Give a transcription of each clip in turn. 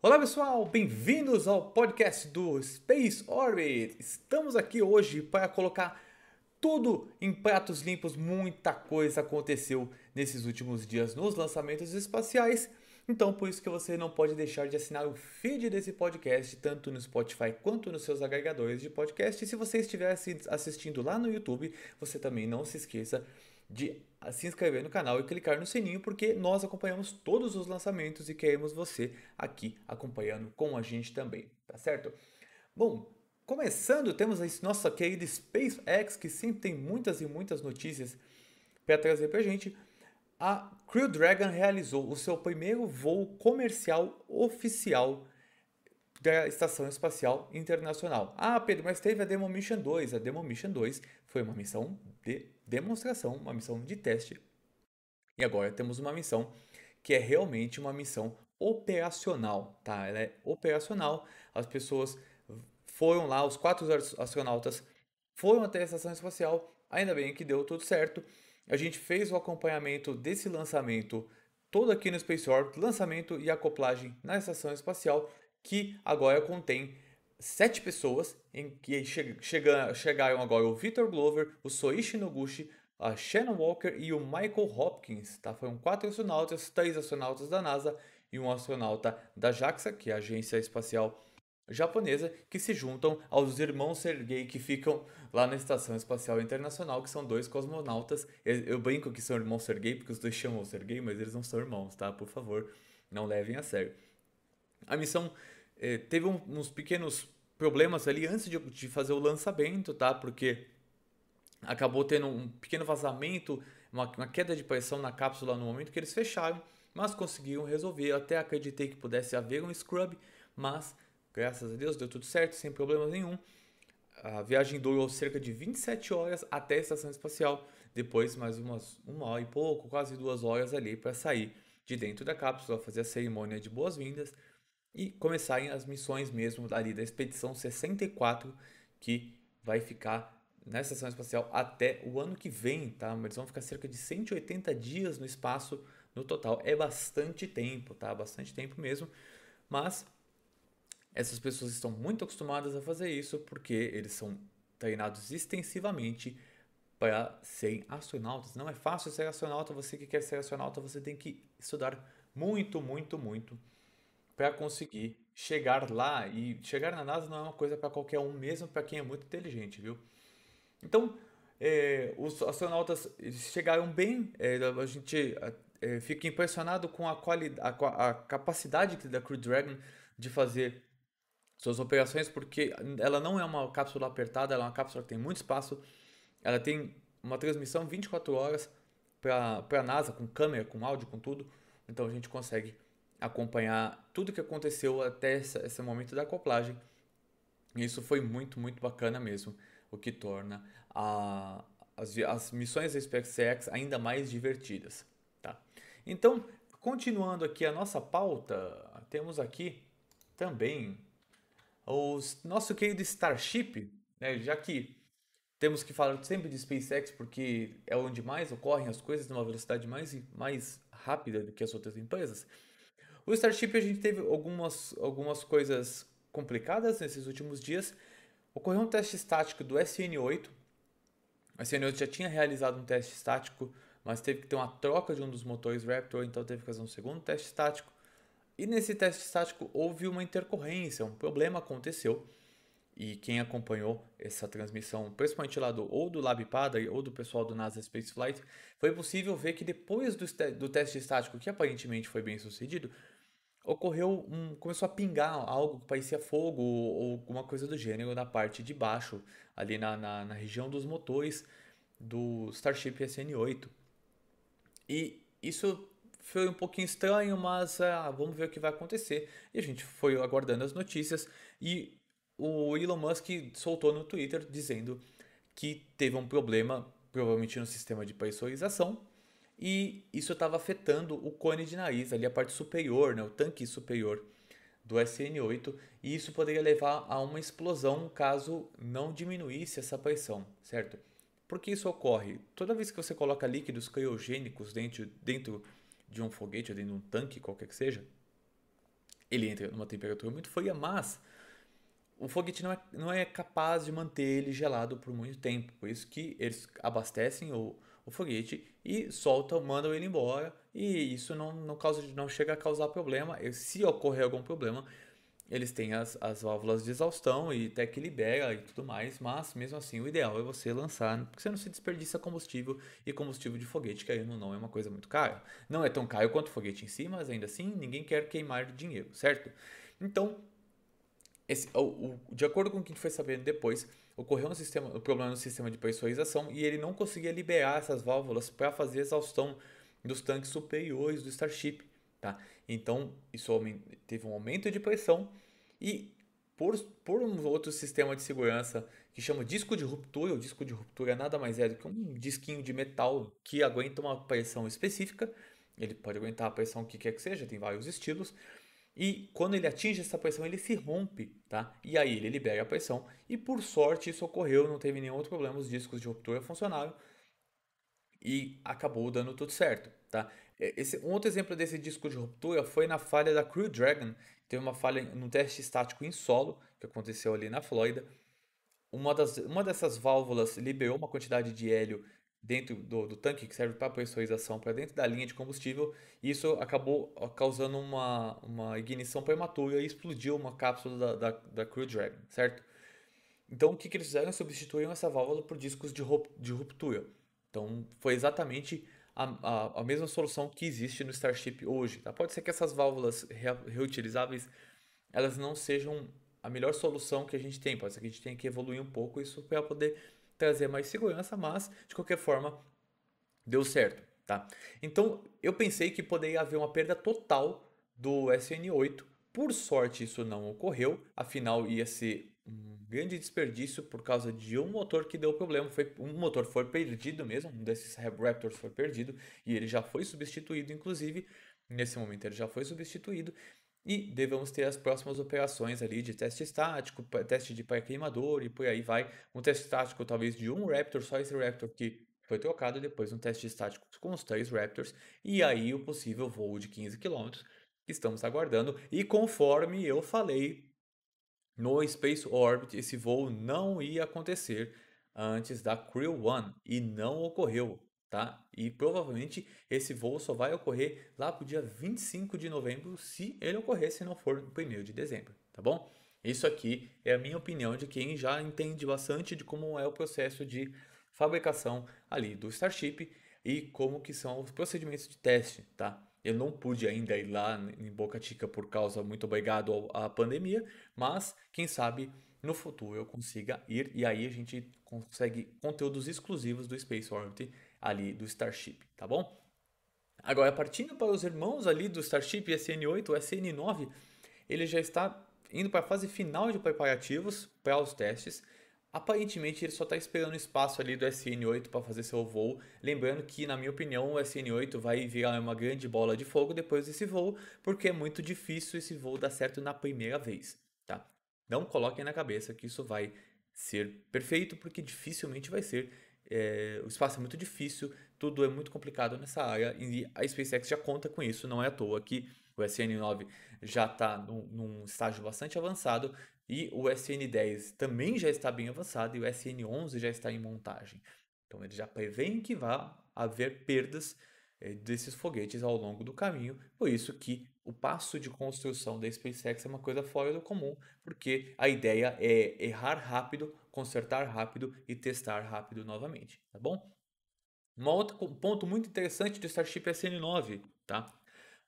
Olá pessoal, bem-vindos ao podcast do Space Orbit. Estamos aqui hoje para colocar tudo em pratos limpos. Muita coisa aconteceu nesses últimos dias nos lançamentos espaciais. Então, por isso que você não pode deixar de assinar o feed desse podcast, tanto no Spotify quanto nos seus agregadores de podcast. E se você estiver assistindo lá no YouTube, você também não se esqueça de se inscrever no canal e clicar no sininho, porque nós acompanhamos todos os lançamentos e queremos você aqui acompanhando com a gente também, tá certo? Bom, começando, temos a nossa querida SpaceX, que sempre tem muitas e muitas notícias para trazer para a gente. A Crew Dragon realizou o seu primeiro voo comercial oficial da Estação Espacial Internacional. Ah, Pedro, mas teve a Demo Mission 2. A Demo Mission 2 foi uma missão de demonstração, uma missão de teste. E agora temos uma missão que é realmente uma missão operacional, tá? Ela é operacional. As pessoas foram lá, os quatro astronautas foram até a estação espacial. Ainda bem que deu tudo certo. A gente fez o acompanhamento desse lançamento todo aqui no Space Orbit, lançamento e acoplagem na estação espacial, que agora contém sete pessoas, em que chega, chegaram agora o Victor Glover, o Soichi Noguchi, a Shannon Walker e o Michael Hopkins. Tá? Foram quatro astronautas, três astronautas da NASA e um astronauta da JAXA, que é a Agência Espacial Japonesa, que se juntam aos irmãos Sergei que ficam lá na Estação Espacial Internacional, que são dois cosmonautas. Eu brinco que são irmãos Sergei, porque os dois chamam Sergei, mas eles não são irmãos, tá? Por favor, não levem a sério. A missão eh, teve um, uns pequenos problemas ali antes de, de, fazer o lançamento, tá? Porque acabou tendo um pequeno vazamento, uma, uma, queda de pressão na cápsula no momento que eles fecharam, mas conseguiram resolver. Eu até acreditei que pudesse haver um scrub, mas graças a Deus deu tudo certo, sem problemas nenhum. A viagem durou cerca de 27 horas até a estação espacial, depois mais umas uma hora e pouco, quase duas horas ali para sair de dentro da cápsula, fazer a cerimônia de boas-vindas e começarem as missões mesmo ali da expedição 64 que vai ficar na estação espacial até o ano que vem, tá? Eles vão ficar cerca de 180 dias no espaço no total. É bastante tempo, tá? Bastante tempo mesmo. Mas essas pessoas estão muito acostumadas a fazer isso porque eles são treinados extensivamente para serem astronautas. Não é fácil ser astronauta. Você que quer ser astronauta, você tem que estudar muito, muito, muito para conseguir chegar lá. E chegar na NASA não é uma coisa para qualquer um, mesmo para quem é muito inteligente, viu? Então, é, os astronautas chegaram bem, é, a gente é, fica impressionado com a, qualidade, a, a capacidade da Crew Dragon de fazer suas operações, porque ela não é uma cápsula apertada, ela é uma cápsula que tem muito espaço, ela tem uma transmissão 24 horas para a NASA, com câmera, com áudio, com tudo, então a gente consegue acompanhar tudo que aconteceu até essa, esse momento da acoplagem. E isso foi muito, muito bacana mesmo, o que torna a, as, as missões da SpaceX ainda mais divertidas. Tá? Então, continuando aqui a nossa pauta, temos aqui também o nosso querido Starship, né? já que temos que falar sempre de SpaceX porque é onde mais ocorrem as coisas numa velocidade mais, mais rápida do que as outras empresas. O Starship a gente teve algumas, algumas coisas complicadas nesses últimos dias. Ocorreu um teste estático do SN8. O SN8 já tinha realizado um teste estático, mas teve que ter uma troca de um dos motores Raptor, então teve que fazer um segundo teste estático. E nesse teste estático houve uma intercorrência, um problema aconteceu. E quem acompanhou essa transmissão, principalmente lá do, ou do LabPada ou do pessoal do NASA Spaceflight, foi possível ver que depois do, do teste estático, que aparentemente foi bem sucedido, ocorreu um, começou a pingar algo que parecia fogo ou, alguma coisa do gênero na parte de baixo, ali na, na, na região dos motores do Starship SN8. E isso foi um pouquinho estranho, mas ah, vamos ver o que vai acontecer. E a gente foi aguardando as notícias e o Elon Musk soltou no Twitter dizendo que teve um problema, provavelmente no sistema de pressurização, e isso estava afetando o cone de nariz, ali a parte superior, né, o tanque superior do SN8, e isso poderia levar a uma explosão caso não diminuísse essa pressão, certo? Por que isso ocorre? Toda vez que você coloca líquidos criogênicos dentro, dentro de um foguete, dentro de um tanque, qualquer que seja, ele entra numa temperatura muito fria, mas o foguete não é, não é capaz de manter ele gelado por muito tempo. Por isso que eles abastecem o, o foguete e soltam, mandam ele embora. E isso não, não, causa, não chega a causar problema. Se ocorrer algum problema, eles têm as, as válvulas de exaustão e até que libera e tudo mais. Mas mesmo assim, o ideal é você lançar, porque você não se desperdiça combustível. E combustível de foguete, que aí não é uma coisa muito cara. Não é tão caro quanto o foguete em si, mas ainda assim ninguém quer queimar dinheiro, certo? Então, esse, o, o, de acordo com o que a gente foi sabendo depois, ocorreu um, sistema, um problema no sistema de pressurização e ele não conseguia liberar essas válvulas para fazer exaustão dos tanques superiores do Starship. Tá? Então, isso teve um aumento de pressão e por, por um outro sistema de segurança que chama disco de ruptura, o disco de ruptura nada mais é do que um disquinho de metal que aguenta uma pressão específica, ele pode aguentar a pressão que quer que seja, tem vários estilos, e quando ele atinge essa pressão, ele se rompe, tá? E aí ele libera a pressão. E por sorte isso ocorreu, não teve nenhum outro problema, os discos de ruptura funcionaram e acabou dando tudo certo, tá? Esse, um outro exemplo desse disco de ruptura foi na falha da Crew Dragon. Teve uma falha no teste estático em solo, que aconteceu ali na Flórida. Uma, das, uma dessas válvulas liberou uma quantidade de hélio dentro do, do tanque que serve para pressurização para dentro da linha de combustível isso acabou causando uma, uma ignição prematura e explodiu uma cápsula da, da, da Crew Dragon, certo? Então o que, que eles fizeram? Substituíram essa válvula por discos de, de ruptura. Então foi exatamente a, a, a, mesma solução que existe no Starship hoje. Tá? Pode ser que essas válvulas reutilizáveis elas não sejam a melhor solução que a gente tem. Pode ser que a gente tenha que evoluir um pouco isso para poder trazer mais segurança, mas de qualquer forma deu certo, tá? Então eu pensei que poderia haver uma perda total do SN8. Por sorte isso não ocorreu, afinal ia ser um grande desperdício por causa de um motor que deu problema. Foi, um motor foi perdido mesmo, um desses Raptors foi perdido e ele já foi substituído, inclusive. Nesse momento ele já foi substituído e devemos ter as próximas operações ali de teste estático, teste de pré-queimador e por aí vai. Um teste estático talvez de um Raptor, só esse Raptor que foi trocado, depois um teste estático com os três Raptors e aí o possível voo de 15 km que estamos aguardando. E conforme eu falei no Space Orbit, esse voo não ia acontecer antes da Crew One e não ocorreu tá? E provavelmente esse voo só vai ocorrer lá para o dia 25 de novembro, se ele ocorrer, se não for no 1 de dezembro, tá bom? Isso aqui é a minha opinião de quem já entende bastante de como é o processo de fabricação ali do Starship e como que são os procedimentos de teste, tá? Eu não pude ainda ir lá em Boca Chica por causa, muito obrigado à pandemia, mas quem sabe no futuro eu consiga ir e aí a gente consegue conteúdos exclusivos do Space Orbit ali do Starship, tá bom? Agora, partindo para os irmãos ali do Starship SN8, o SN9, ele já está indo para a fase final de preparativos para os testes. Aparentemente, ele só está esperando espaço ali do SN8 para fazer seu voo. Lembrando que, na minha opinião, o SN8 vai virar uma grande bola de fogo depois desse voo, porque é muito difícil esse voo dar certo na primeira vez, tá? Não coloquem na cabeça que isso vai ser perfeito, porque dificilmente vai ser é, o espaço é muito difícil, tudo é muito complicado nessa área e a SpaceX já conta com isso, não é à toa que o SN9 já está num, num, estágio bastante avançado e o SN10 também já está bem avançado e o SN11 já está em montagem. Então eles já preveem que vai haver perdas é, desses foguetes ao longo do caminho, por isso que o passo de construção da SpaceX é uma coisa fora do comum, porque a ideia é errar rápido consertar rápido e testar rápido novamente, tá bom? Um outro ponto muito interessante do Starship SN9, tá?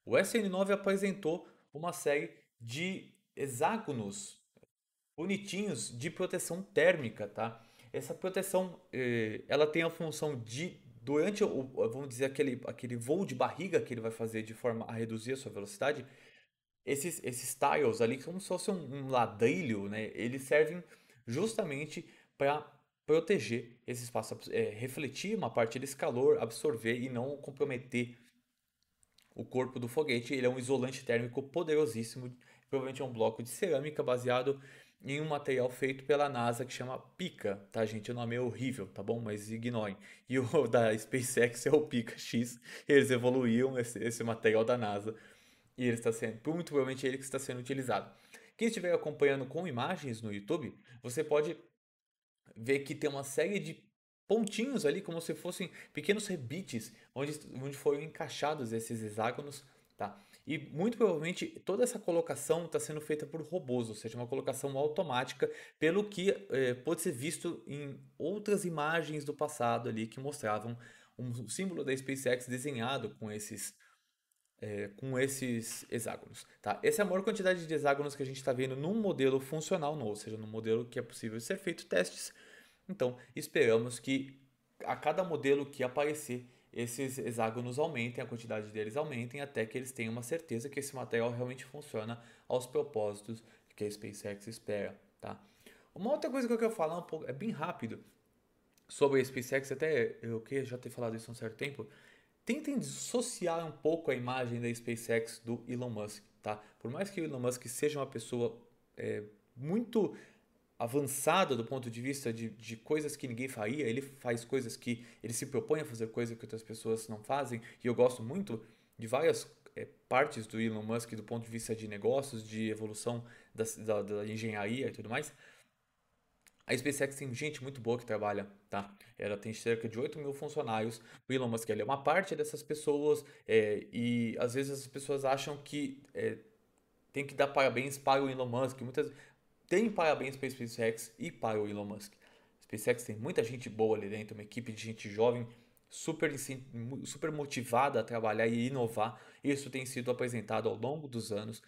O SN9 apresentou uma série de hexágonos bonitinhos de proteção térmica, tá? Essa proteção, eh, ela tem a função de durante o, vamos dizer aquele aquele voo de barriga que ele vai fazer de forma a reduzir a sua velocidade, esses esses tiles ali como se fosse um, um ladrilho, né? Eles servem justamente para proteger esse espaço, é, refletir uma parte desse calor, absorver e não comprometer o corpo do foguete. Ele é um isolante térmico poderosíssimo, provavelmente é um bloco de cerâmica baseado em um material feito pela NASA que chama Pica, tá gente? O nome é horrível, tá bom? Mas ignorem. E o da SpaceX é o Pica X, eles evoluíram esse, esse material da NASA E ele está sendo, muito provavelmente ele que está sendo utilizado. Quem estiver acompanhando com imagens no YouTube, você pode ver que tem uma série de pontinhos ali, como se fossem pequenos rebites, onde, onde foram encaixados esses hexágonos, tá? E muito provavelmente toda essa colocação está sendo feita por robôs, ou seja, uma colocação automática, pelo que é, pode ser visto em outras imagens do passado ali que mostravam um símbolo da SpaceX desenhado com esses é, com esses hexágonos. Tá? Essa é a maior quantidade de hexágonos que a gente está vendo num modelo funcional, ou seja, num modelo que é possível ser feito testes. Então, esperamos que a cada modelo que aparecer, esses hexágonos aumentem, a quantidade deles aumentem, até que eles tenham uma certeza que esse material realmente funciona aos propósitos que a SpaceX espera. Tá? Uma outra coisa que eu quero falar um pouco, é bem rápido, sobre a SpaceX, até eu queria já ter falado isso há um certo tempo, tentem dissociar um pouco a imagem da SpaceX do Elon Musk, tá? Por mais que o Elon Musk seja uma pessoa é, muito avançada do ponto de vista de, de coisas que ninguém faria, ele faz coisas que ele se propõe a fazer coisas que outras pessoas não fazem, e eu gosto muito de várias é, partes do Elon Musk do ponto de vista de negócios, de evolução da, da, da engenharia e tudo mais. A SpaceX tem gente muito boa que trabalha, tá? Ela tem cerca de 8 mil funcionários. O Elon Musk é uma parte dessas pessoas é, e às vezes as pessoas acham que é, tem que dar parabéns para o Elon Musk. Muitas tem parabéns para a SpaceX e para o Elon Musk. SpaceX tem muita gente boa ali dentro, uma equipe de gente jovem super, super motivada a trabalhar e inovar. Isso tem sido apresentado ao longo dos anos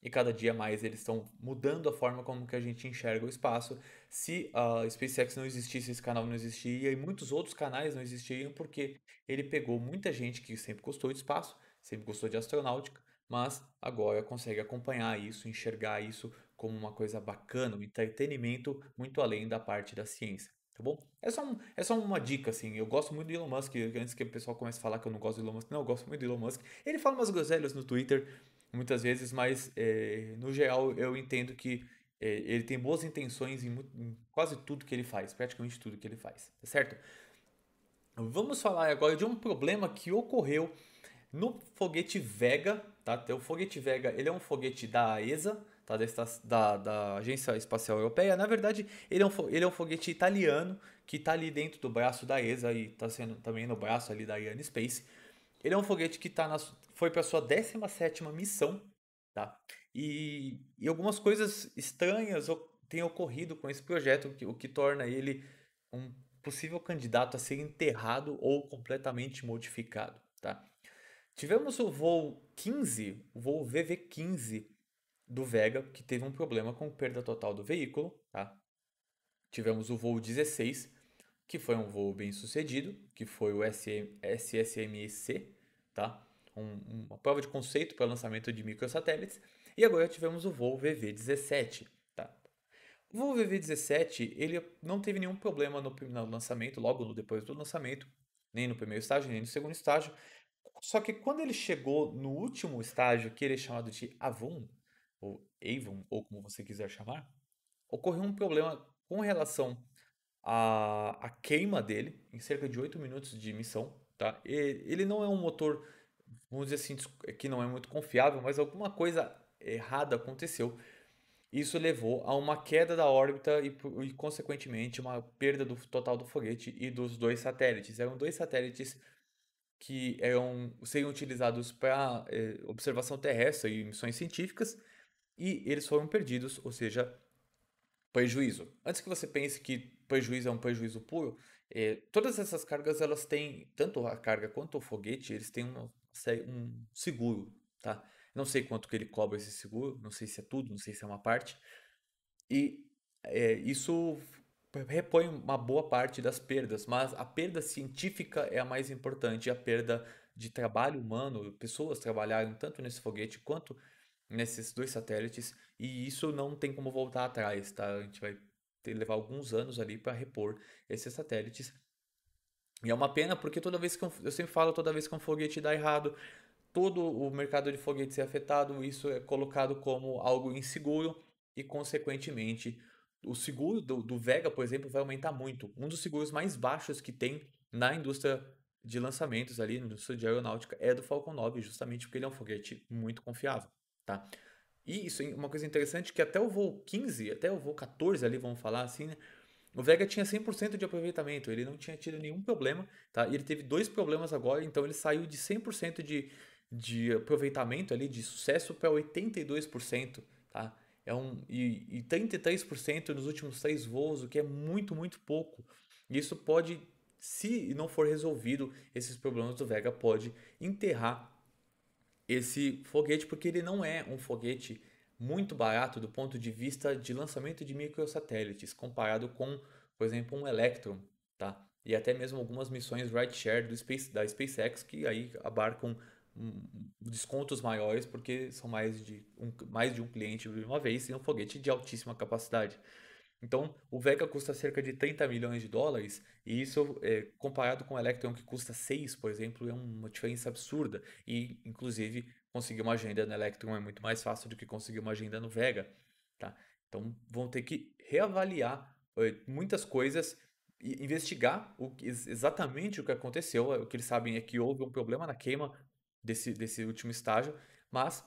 e cada dia mais eles estão mudando a forma como que a gente enxerga o espaço. Se a SpaceX não existisse, esse canal não existiria e muitos outros canais não existiriam porque ele pegou muita gente que sempre gostou de espaço, sempre gostou de astronáutica, mas agora consegue acompanhar isso, enxergar isso como uma coisa bacana, um entretenimento muito além da parte da ciência. Tá bom? É só, um, é só uma dica, assim. Eu gosto muito do Elon Musk. Antes que o pessoal comece a falar que eu não gosto do Elon Musk, não, eu gosto muito do Elon Musk. Ele fala umas groselhas no Twitter muitas vezes, mas é, no geral eu entendo que é, ele tem boas intenções em, em, quase tudo que ele faz, praticamente tudo que ele faz, tá certo? Vamos falar agora de um problema que ocorreu no foguete Vega, tá? O foguete Vega, ele é um foguete da ESA, tá? Da, da, da Agência Espacial Europeia. Na verdade, ele é um, ele é um foguete italiano que está ali dentro do braço da ESA e está sendo também no braço ali da Ariane Space. Ele é um foguete que tá na, foi para sua 17 missão, tá? E, e algumas coisas estranhas têm ocorrido com esse projeto, o que torna ele um possível candidato a ser enterrado ou completamente modificado, tá? Tivemos o voo 15, o voo VV15 do Vega, que teve um problema com perda total do veículo, tá? Tivemos o voo 16, que foi um voo bem sucedido, que foi o SM, SSMEC, tá? um, uma prova de conceito para lançamento de microsatélites. E agora tivemos o voo VV-17. Tá? O voo VV-17 ele não teve nenhum problema no, no lançamento, logo depois do lançamento, nem no primeiro estágio, nem no segundo estágio. Só que quando ele chegou no último estágio, que ele é chamado de Avon, ou Avon, ou como você quiser chamar, ocorreu um problema com relação à, à queima dele, em cerca de 8 minutos de missão. Tá? E ele não é um motor vamos dizer assim, que não é muito confiável, mas alguma coisa errada aconteceu. Isso levou a uma queda da órbita e, e consequentemente, uma perda do total do foguete e dos dois satélites. Eram dois satélites que eram, seriam utilizados para é, observação terrestre e missões científicas e eles foram perdidos, ou seja, prejuízo. Antes que você pense que prejuízo é um prejuízo puro, é, todas essas cargas elas têm, tanto a carga quanto o foguete, eles têm um seguro, tá? Não sei quanto que ele cobra esse seguro, não sei se é tudo, não sei se é uma parte. E é, isso repõe uma boa parte das perdas, mas a perda científica é a mais importante, a perda de trabalho humano, pessoas trabalharam tanto nesse foguete quanto nesses dois satélites, e isso não tem como voltar atrás, tá? A gente vai ter levar alguns anos ali para repor esses satélites e é uma pena porque toda vez que um, eu sempre falo, toda vez que um foguete dá errado, todo o mercado de foguetes é afetado, isso é colocado como algo inseguro e, consequentemente, o seguro do, do Vega, por exemplo, vai aumentar muito. Um dos seguros mais baixos que tem na indústria de lançamentos ali no estudo de aeronáutica é do Falcon 9, justamente porque ele é um foguete muito confiável, tá? E isso é uma coisa interessante que até o voo 15, até o voo 14 ali, vamos falar assim, né? O Vega tinha 100% de aproveitamento, ele não tinha tido nenhum problema, tá? E ele teve dois problemas agora, então ele saiu de 100% de, de aproveitamento ali, de sucesso, para 82%, tá? É um, e, e 33% nos últimos três voos, o que é muito, muito pouco. Isso pode, se não for resolvido, esses problemas do Vega pode enterrar esse foguete, porque ele não é um foguete muito barato do ponto de vista de lançamento de microsatélites, comparado com, por exemplo, um Electron, tá? E até mesmo algumas missões rideshare do Space, da SpaceX que aí abarcam descontos maiores porque são mais de um, mais de um cliente de uma vez e um foguete de altíssima capacidade. Então, o Vega custa cerca de 30 milhões de dólares, e isso, é, comparado com o Electron, que custa 6, por exemplo, é uma diferença absurda. E, inclusive, conseguir uma agenda no Electron é muito mais fácil do que conseguir uma agenda no Vega. Tá? Então, vão ter que reavaliar é, muitas coisas e investigar o, exatamente o que aconteceu. O que eles sabem é que houve um problema na queima desse, desse último estágio, mas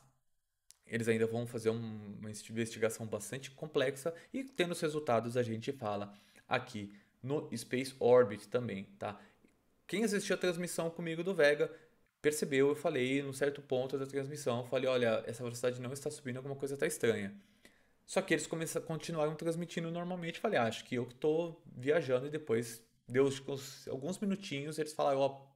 eles ainda vão fazer uma investigação bastante complexa e tendo os resultados a gente fala aqui no Space Orbit também, tá? Quem assistiu a transmissão comigo do Vega percebeu, eu falei no certo ponto da transmissão, eu falei, olha, essa velocidade não está subindo, alguma coisa está estranha. Só que eles começaram, continuaram transmitindo normalmente, falei, ah, acho que eu estou viajando e depois deu alguns minutinhos, eles falaram, ó, oh,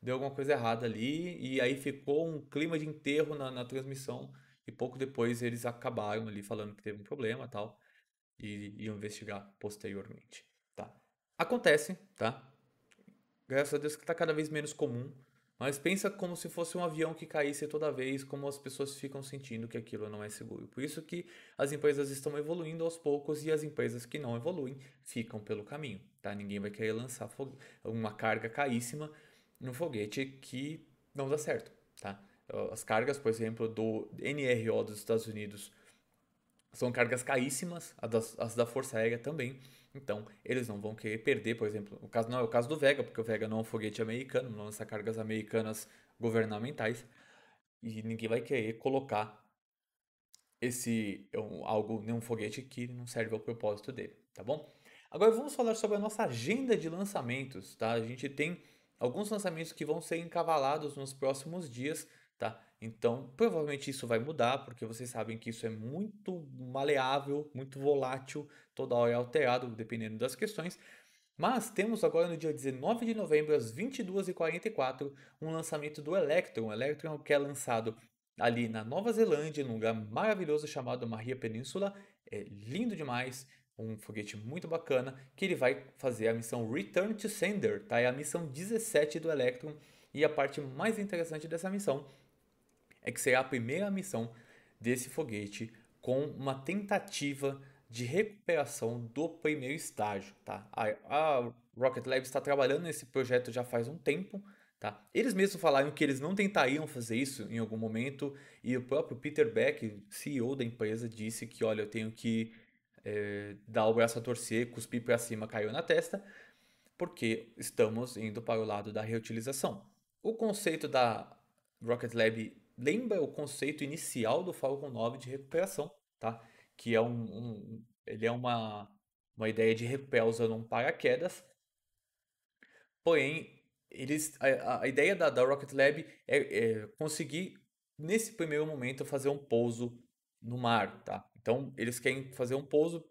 deu alguma coisa errada ali e aí ficou um clima de enterro na, na transmissão e pouco depois eles acabaram ali falando que teve um problema tal. E iam investigar posteriormente, tá? Acontece, tá? Graças a Deus que está cada vez menos comum. Mas pensa como se fosse um avião que caísse toda vez, como as pessoas ficam sentindo que aquilo não é seguro. Por isso que as empresas estão evoluindo aos poucos e as empresas que não evoluem ficam pelo caminho, tá? Ninguém vai querer lançar uma carga caríssima no foguete que não dá certo, tá? As cargas, por exemplo, do NRO dos Estados Unidos são cargas caríssimas, as, das, as da Força Aérea também. Então, eles não vão querer perder, por exemplo, o caso não é o caso do Vega, porque o Vega não é um foguete americano, não lança cargas americanas governamentais, e ninguém vai querer colocar esse algo em um foguete que não serve ao propósito dele, tá bom? Agora vamos falar sobre a nossa agenda de lançamentos, tá? A gente tem alguns lançamentos que vão ser encavalados nos próximos dias tá? Então, provavelmente isso vai mudar, porque vocês sabem que isso é muito maleável, muito volátil, toda hora é alterado, dependendo das questões. Mas temos agora no dia 19 de novembro, às 22h44, um lançamento do Electron. O Electron que é lançado ali na Nova Zelândia, num lugar maravilhoso chamado Maria Península. É lindo demais, um foguete muito bacana, que ele vai fazer a missão Return to Sender, tá? É a missão 17 do Electron. E a parte mais interessante dessa missão é que será a primeira missão desse foguete com uma tentativa de recuperação do primeiro estágio, tá? A, a Rocket Lab está trabalhando nesse projeto já faz um tempo, tá? Eles mesmos falaram que eles não tentariam fazer isso em algum momento e o próprio Peter Beck, CEO da empresa, disse que, olha, eu tenho que é, dar o braço a torcer, cuspir para cima, caiu na testa, porque estamos indo para o lado da reutilização. O conceito da Rocket Lab lembra o conceito inicial do Falcon 9 de recuperação, tá? Que é um, um ele é uma, uma ideia de recuperar usando um paraquedas. Porém, eles, a, a ideia da, da Rocket Lab é, é, conseguir, nesse primeiro momento, fazer um pouso no mar, tá? Então, eles querem fazer um pouso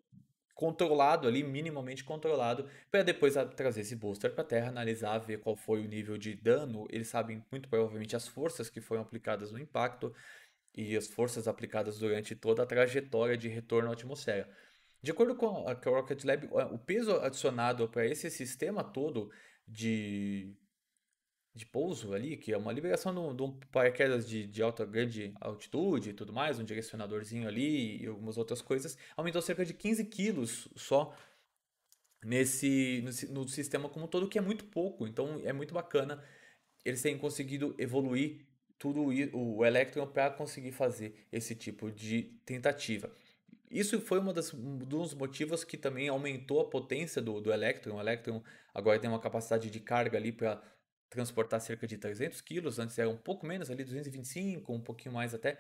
controlado ali, minimamente controlado, para depois trazer esse booster para a Terra, analisar, ver qual foi o nível de dano. Eles sabem muito provavelmente as forças que foram aplicadas no impacto e as forças aplicadas durante toda a trajetória de retorno à atmosfera. De acordo com a Rocket Lab, o peso adicionado para esse sistema todo de de pouso ali, que é uma liberação de um paraquedas de, de alta, grande altitude e tudo mais, um direcionadorzinho ali e algumas outras coisas, aumentou cerca de 15 quilos só nesse no, no sistema como um todo, que é muito pouco. Então é muito bacana eles terem conseguido evoluir tudo o Electron para conseguir fazer esse tipo de tentativa. Isso foi uma um dos motivos que também aumentou a potência do, do Electron. O Electron agora tem uma capacidade de carga ali para transportar cerca de 300 quilos, antes era um pouco menos, ali 225, um pouquinho mais até,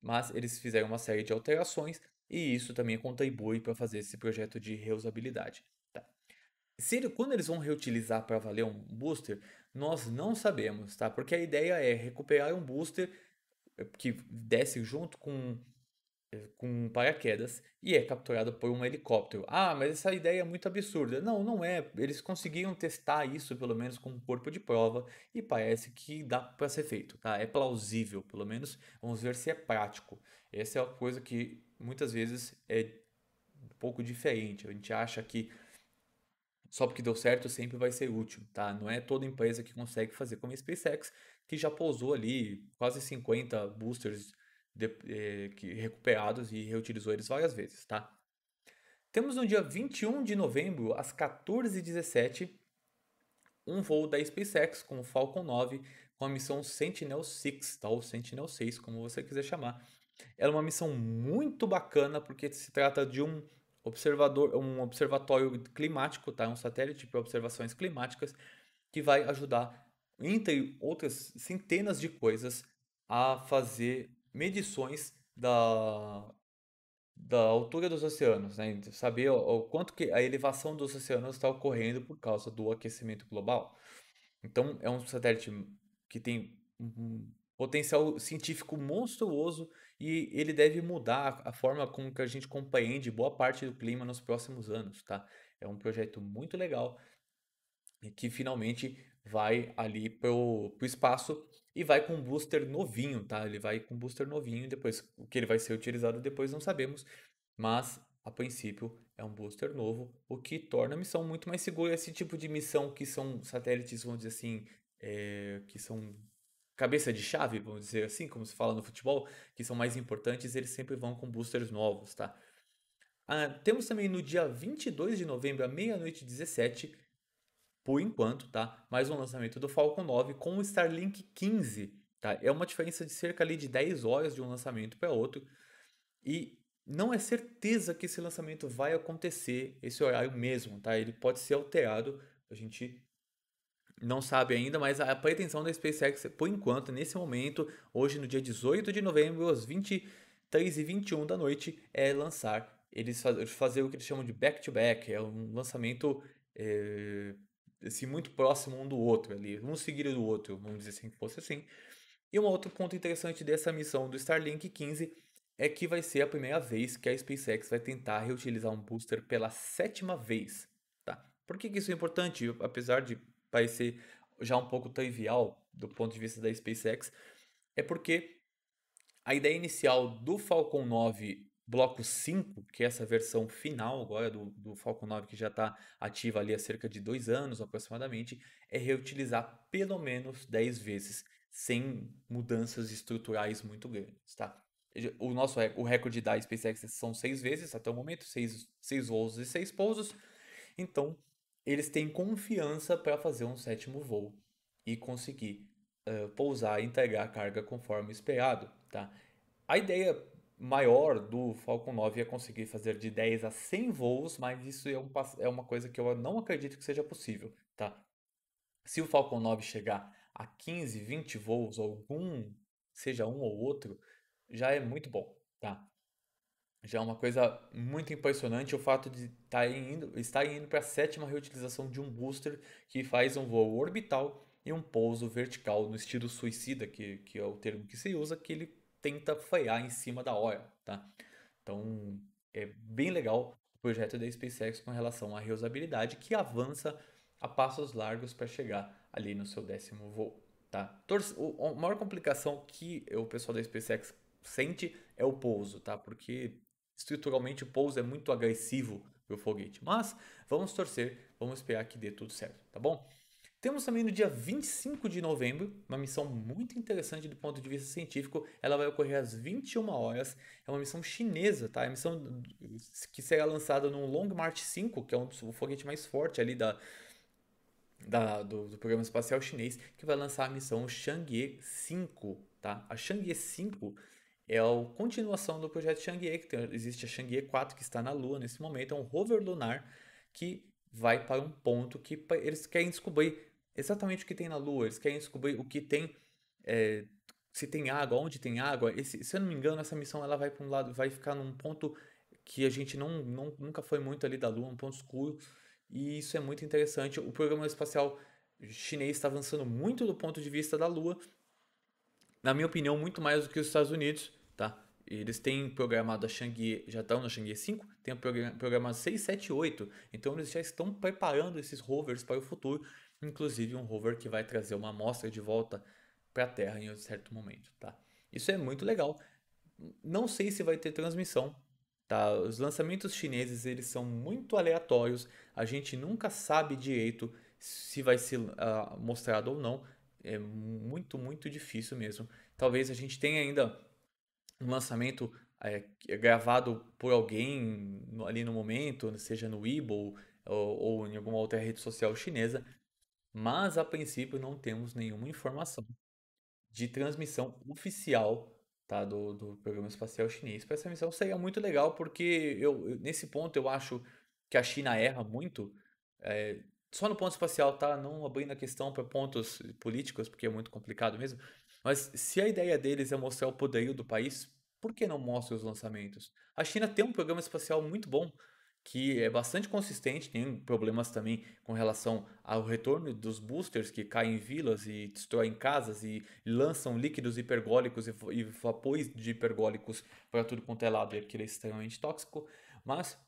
mas eles fizeram uma série de alterações e isso também contribui para fazer esse projeto de reusabilidade. Tá? Se, quando eles vão reutilizar para valer um booster, nós não sabemos, tá? Porque a ideia é recuperar um booster eh, que desce junto com com paraquedas e é capturado por um helicóptero. Ah, mas essa ideia é muito absurda. Não, não é. Eles conseguiram testar isso pelo menos com um corpo de prova e parece que dá para ser feito, tá? É plausível, pelo menos. Vamos ver se é prático. Essa é uma coisa que muitas vezes é um pouco diferente. A gente acha que só porque deu certo sempre vai ser útil, tá? Não é toda empresa que consegue fazer como a SpaceX, que já pousou ali quase 50 boosters de, eh, que, recuperados e reutilizou eles várias vezes, tá? Temos no dia 21 de novembro, às 14h17, um voo da SpaceX com o Falcon 9 com a missão Sentinel-6, tá? ou Sentinel-6, como você quiser chamar. Ela é uma missão muito bacana porque se trata de um observador, um observatório climático, tá? um satélite para observações climáticas que vai ajudar, entre outras centenas de coisas, a fazer medições da, da altura dos oceanos, né? Saber o, o quanto que a elevação dos oceanos está ocorrendo por causa do aquecimento global. Então, é um satélite que tem um potencial científico monstruoso e ele deve mudar a forma como que a gente compreende boa parte do clima nos próximos anos, tá? É um projeto muito legal e que finalmente vai ali pro, pro espaço e vai com um booster novinho, tá? Ele vai com um booster novinho depois o que ele vai ser utilizado depois não sabemos, mas a princípio é um booster novo, o que torna a missão muito mais segura. Esse tipo de missão que são satélites, vamos dizer assim, é, que são cabeça de chave, vamos dizer assim, como se fala no futebol, que são mais importantes, eles sempre vão com boosters novos, tá? Ah, temos também no dia 22 de novembro, à meia-noite 17, por enquanto, tá? Mais um lançamento do Falcon 9 com o Starlink 15, tá? É uma diferença de cerca ali de 10 horas de um lançamento para outro. E não é certeza que esse lançamento vai acontecer esse horário mesmo, tá? Ele pode ser alterado, a gente não sabe ainda, mas a pretensão da SpaceX, por enquanto, nesse momento, hoje no dia 18 de novembro, às 23 e 21 da noite, é lançar, eles fazer o que eles chamam de back-to-back, -back, é um lançamento é, assim, muito próximo um do outro ali, um seguido do outro, vamos dizer assim que fosse assim. E um outro ponto interessante dessa missão do Starlink 15 é que vai ser a primeira vez que a SpaceX vai tentar reutilizar um booster pela sétima vez, tá? Por que, que isso é importante? Apesar de parecer já um pouco trivial do ponto de vista da SpaceX, é porque a ideia inicial do Falcon 9 bloco 5, que é essa versão final agora do, do Falcon 9, que já está ativa ali há cerca de dois anos aproximadamente, é reutilizar pelo menos 10 vezes, sem mudanças estruturais muito grandes, tá? O nosso o recorde da SpaceX são seis vezes até o momento, seis, seis voos e seis pousos. Então, eles têm confiança para fazer um sétimo voo e conseguir uh, pousar e entregar a carga conforme esperado, tá? A ideia maior do Falcon 9 é conseguir fazer de 10 a 100 voos, mas isso é, um, é uma coisa que eu não acredito que seja possível, tá? Se o Falcon 9 chegar a 15, 20 voos, algum, seja um ou outro, já é muito bom, tá? Já é uma coisa muito impressionante o fato de tá indo, estar indo para a sétima reutilização de um booster que faz um voo orbital e um pouso vertical no estilo suicida, que, que é o termo que se usa, que ele tenta falhar em cima da hora, tá? Então, é bem legal o projeto da SpaceX com relação à reusabilidade que avança a passos largos para chegar ali no seu décimo voo, tá? A maior complicação que o pessoal da SpaceX sente é o pouso, tá? Porque estruturalmente o pouso é muito agressivo para o foguete. Mas vamos torcer, vamos esperar que dê tudo certo, tá bom? Temos também no dia 25 de novembro, uma missão muito interessante do ponto de vista científico. Ela vai ocorrer às 21 horas. É uma missão chinesa, tá? É uma missão que será lançada no Long March 5, que é um, o foguete mais forte ali da, da, do, do, programa espacial chinês, que vai lançar a missão Chang'e 5, tá? A Chang'e 5 é a continuação do projeto Chang'e, que tem, existe a Chang'e 4 que está na Lua nesse momento, é um rover lunar que vai para um ponto que eles querem descobrir exatamente o que tem na Lua, eles querem descobrir o que tem, é, se tem água, onde tem água. Esse, se eu não me engano, essa missão ela vai para um lado, vai ficar num ponto que a gente não, não, nunca foi muito ali da Lua, um ponto escuro. E isso é muito interessante. O programa espacial chinês está avançando muito do ponto de vista da Lua. Na minha opinião, muito mais do que os Estados Unidos, tá? Eles têm programado a Chang'e, já estão na Chang'e 5, tem programado 6, 7 8. Então eles já estão preparando esses rovers para o futuro, inclusive um rover que vai trazer uma amostra de volta para a Terra em um certo momento, tá? Isso é muito legal. Não sei se vai ter transmissão, tá? Os lançamentos chineses, eles são muito aleatórios. A gente nunca sabe direito se vai ser uh, mostrado ou não. É muito, muito difícil mesmo. Talvez a gente tenha ainda um lançamento é, gravado por alguém ali no momento, seja no Weibo ou, ou em alguma outra rede social chinesa, mas a princípio não temos nenhuma informação de transmissão oficial tá, do, do programa espacial chinês para essa missão. Seria muito legal porque eu, nesse ponto eu acho que a China erra muito. É, só no ponto espacial, tá? Não abrindo a questão para pontos políticos, porque é muito complicado mesmo. Mas se a ideia deles é mostrar o poderio do país, por que não mostra os lançamentos? A China tem um programa espacial muito bom, que é bastante consistente, tem problemas também com relação ao retorno dos boosters que caem em vilas e destroem casas e lançam líquidos hipergólicos e vapores de hipergólicos para tudo quanto é lado e aquilo é extremamente tóxico, mas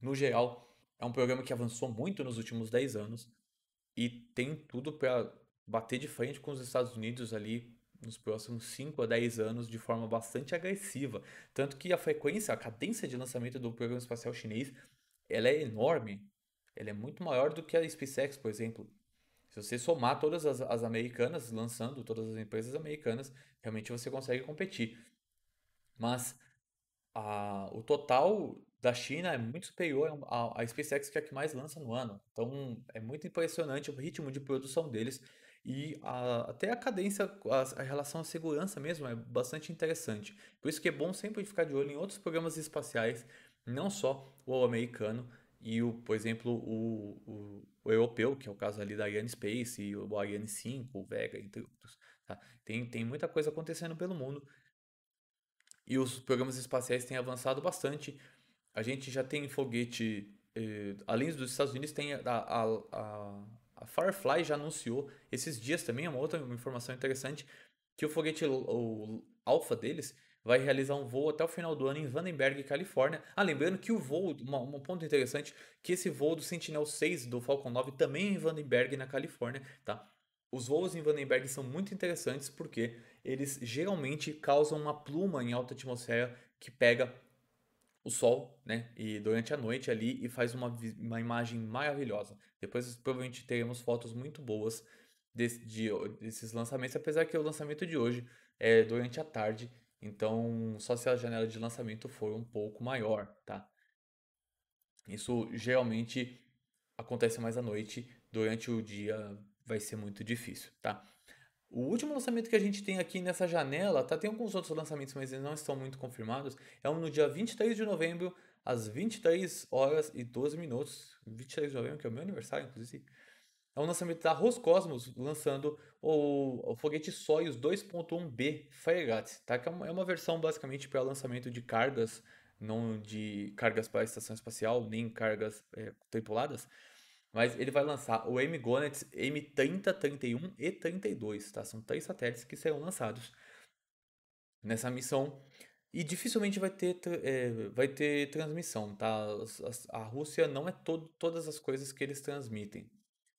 no geral é um programa que avançou muito nos últimos 10 anos e tem tudo para bater de frente com os Estados Unidos ali nos próximos 5 a 10 anos de forma bastante agressiva. Tanto que a frequência, a cadência de lançamento do programa espacial chinês, ela é enorme. Ela é muito maior do que a SpaceX, por exemplo. Se você somar todas as, as americanas, lançando todas as empresas americanas, realmente você consegue competir. Mas a, o total da China é muito superior à, à SpaceX, que é a que mais lança no ano. Então é muito impressionante o ritmo de produção deles e a, até a cadência, a, a, relação à segurança mesmo é bastante interessante. Por isso que é bom sempre ficar de olho em outros programas espaciais, não só o americano e o, por exemplo, o, o, o europeu, que é o caso ali da Ariane Space e o Ariane 5, o Vega, entre outros. Tá? Tem, tem muita coisa acontecendo pelo mundo e os programas espaciais têm avançado bastante. A gente já tem foguete, eh, além dos Estados Unidos, tem a, a, a, a, Firefly já anunciou esses dias também, é uma outra informação interessante, que o foguete, o, Alpha deles, vai realizar um voo até o final do ano em Vandenberg, Califórnia. Ah, lembrando que o voo, uma, um ponto interessante, que esse voo do Sentinel-6 do Falcon 9 também é em Vandenberg, na Califórnia, tá? Os voos em Vandenberg são muito interessantes porque eles geralmente causam uma pluma em alta atmosfera que pega o sol, né? E durante a noite ali e faz uma, uma imagem maravilhosa. Depois provavelmente teremos fotos muito boas desse, de, desses lançamentos, apesar que o lançamento de hoje é durante a tarde, então só se a janela de lançamento for um pouco maior, tá? Isso geralmente acontece mais à noite, durante o dia vai ser muito difícil, tá? O último lançamento que a gente tem aqui nessa janela, tá? Tem alguns outros lançamentos, mas eles não estão muito confirmados. É um no dia 23 de novembro, às 23 horas e 12 minutos. 23 de novembro, que é o meu aniversário, inclusive. É um lançamento da Roscosmos, lançando o, o foguete Soyuz 2.1B Fregat, tá? Que é uma, é uma versão basicamente para lançamento de cargas, não de cargas para a estação espacial, nem cargas é, tripuladas. Mas ele vai lançar o M-GONET M30, 31 e 32, tá? São três satélites que serão lançados nessa missão. E dificilmente vai ter, é, vai ter transmissão, tá? A, Rússia não é todas as coisas que eles transmitem.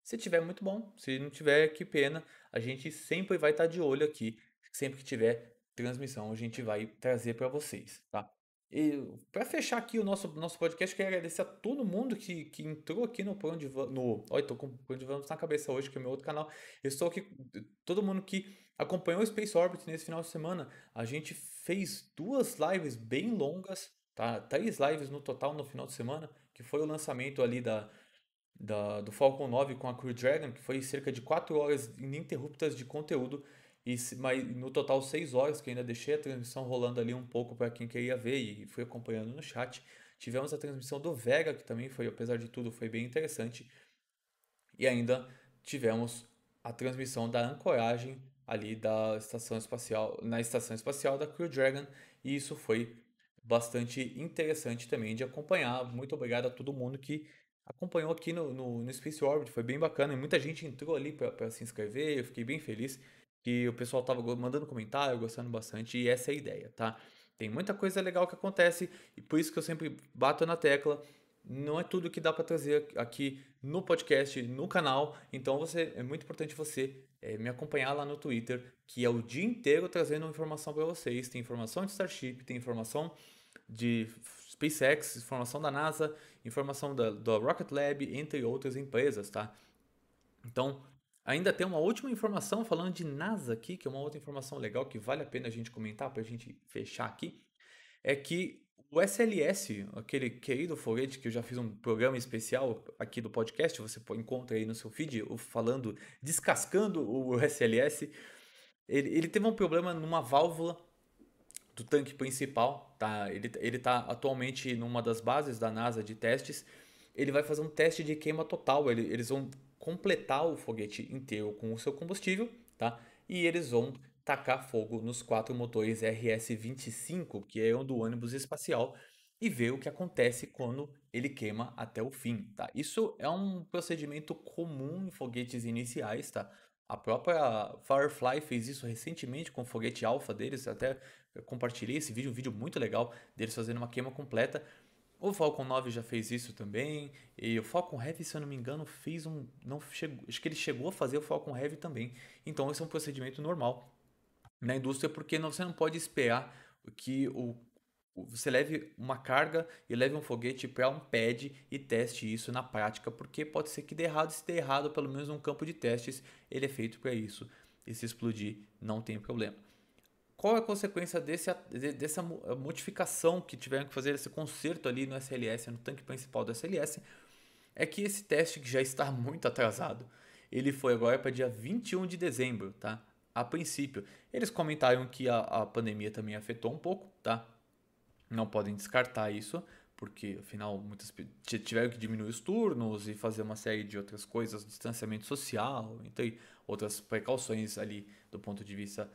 Se tiver, muito bom. Se não tiver, que pena. A gente sempre vai estar tá de olho aqui. Sempre que tiver transmissão, a gente vai trazer para vocês, tá? Para fechar aqui o nosso, nosso podcast, quero agradecer a todo mundo que, que entrou aqui no Por Onde Vamos. No, olha, tô com Por Onde Vamos na cabeça hoje, que é o meu outro canal. Eu estou aqui, todo mundo que acompanhou o Space Orbit nesse final de semana. A gente fez duas lives bem longas, tá? Três lives no total no final de semana, que foi o lançamento ali da, da, do Falcon 9 com a Crew Dragon, que foi cerca de 4 horas ininterruptas de conteúdo. E, mas no total 6 horas, que ainda deixei a transmissão rolando ali um pouco para quem queria ver e fui acompanhando no chat. Tivemos a transmissão do Vega, que também foi, apesar de tudo, foi bem interessante. E ainda tivemos a transmissão da ancoragem ali da estação espacial, na estação espacial da Crew Dragon, e isso foi bastante interessante também de acompanhar. Muito obrigado a todo mundo que acompanhou aqui no, no, no Space Orbit, foi bem bacana, e muita gente entrou ali para se inscrever, eu fiquei bem feliz que o pessoal tava mandando comentário, gostando bastante, e essa é a ideia, tá? Tem muita coisa legal que acontece, e por isso que eu sempre bato na tecla, não é tudo que dá para trazer aqui no podcast, no canal. Então você é muito importante você é, me acompanhar lá no Twitter, que é o dia inteiro trazendo informação para vocês. Tem informação de Starship, tem informação de SpaceX, informação da NASA, informação da, da Rocket Lab, entre outras empresas, tá? Então, ainda tem uma última informação falando de NASA aqui, que é uma outra informação legal que vale a pena a gente comentar para a gente fechar aqui, é que o SLS, aquele querido foguete que eu já fiz um programa especial aqui do podcast, você encontra aí no seu feed, falando, descascando o SLS, ele, ele teve um problema numa válvula do tanque principal, tá? Ele, ele tá atualmente numa das bases da NASA de testes. Ele vai fazer um teste de queima total. Ele, eles vão completar o foguete inteiro com o seu combustível, tá? E eles vão tacar fogo nos quatro motores RS-25, que é um do ônibus espacial, e ver o que acontece quando ele queima até o fim, tá? Isso é um procedimento comum em foguetes iniciais, tá? A própria Firefly fez isso recentemente com o foguete alfa deles, até compartilhei esse vídeo, um vídeo muito legal deles fazendo uma queima completa. O Falcon 9 já fez isso também, e o Falcon Heavy, se eu não me engano, fez um, não chegou, acho que ele chegou a fazer o Falcon Heavy também. Então esse é um procedimento normal na indústria porque você não pode esperar que o, você leve uma carga e leve um foguete para um pad e teste isso na prática, porque pode ser que dê errado, se der errado, pelo menos um campo de testes, ele é feito para isso. E se explodir, não tem problema. Qual é a consequência desse, dessa modificação que tiveram que fazer esse conserto ali no SLS, no tanque principal do SLS? É que esse teste que já está muito atrasado, ele foi agora para dia 21 de dezembro, tá? a princípio. Eles comentaram que a, a pandemia também afetou um pouco, tá? Não podem descartar isso, porque afinal muitas tiveram que diminuir os turnos e fazer uma série de outras coisas, distanciamento social, entre outras precauções ali do ponto de vista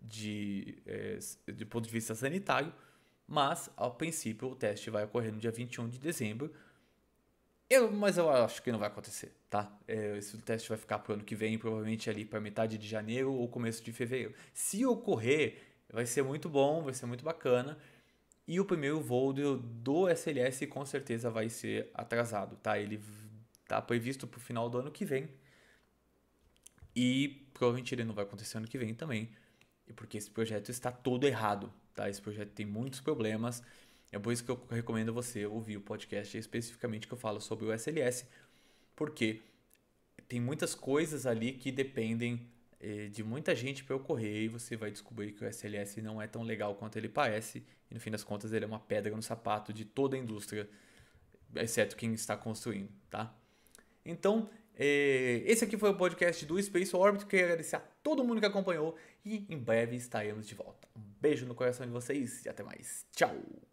de, é, do ponto de vista sanitário, mas a princípio o teste vai ocorrer no dia 21 de dezembro, eu, mas eu acho que não vai acontecer, tá? É, esse teste vai ficar pro ano que vem, provavelmente ali para metade de janeiro ou começo de fevereiro. Se ocorrer, vai ser muito bom, vai ser muito bacana. E o primeiro voo do, do SLS com certeza vai ser atrasado, tá? Ele tá previsto pro final do ano que vem. E provavelmente ele não vai acontecer ano que vem também, porque esse projeto está todo errado, tá? Esse projeto tem muitos problemas. É por isso que eu recomendo você ouvir o podcast especificamente que eu falo sobre o SLS, porque tem muitas coisas ali que dependem eh, de muita gente para ocorrer e você vai descobrir que o SLS não é tão legal quanto ele parece e no fim das contas ele é uma pedra no sapato de toda a indústria, exceto quem está construindo, tá? Então, esse aqui foi o podcast do Space Orbit. Quero agradecer a todo mundo que acompanhou e em breve estaremos de volta. Um beijo no coração de vocês e até mais. Tchau!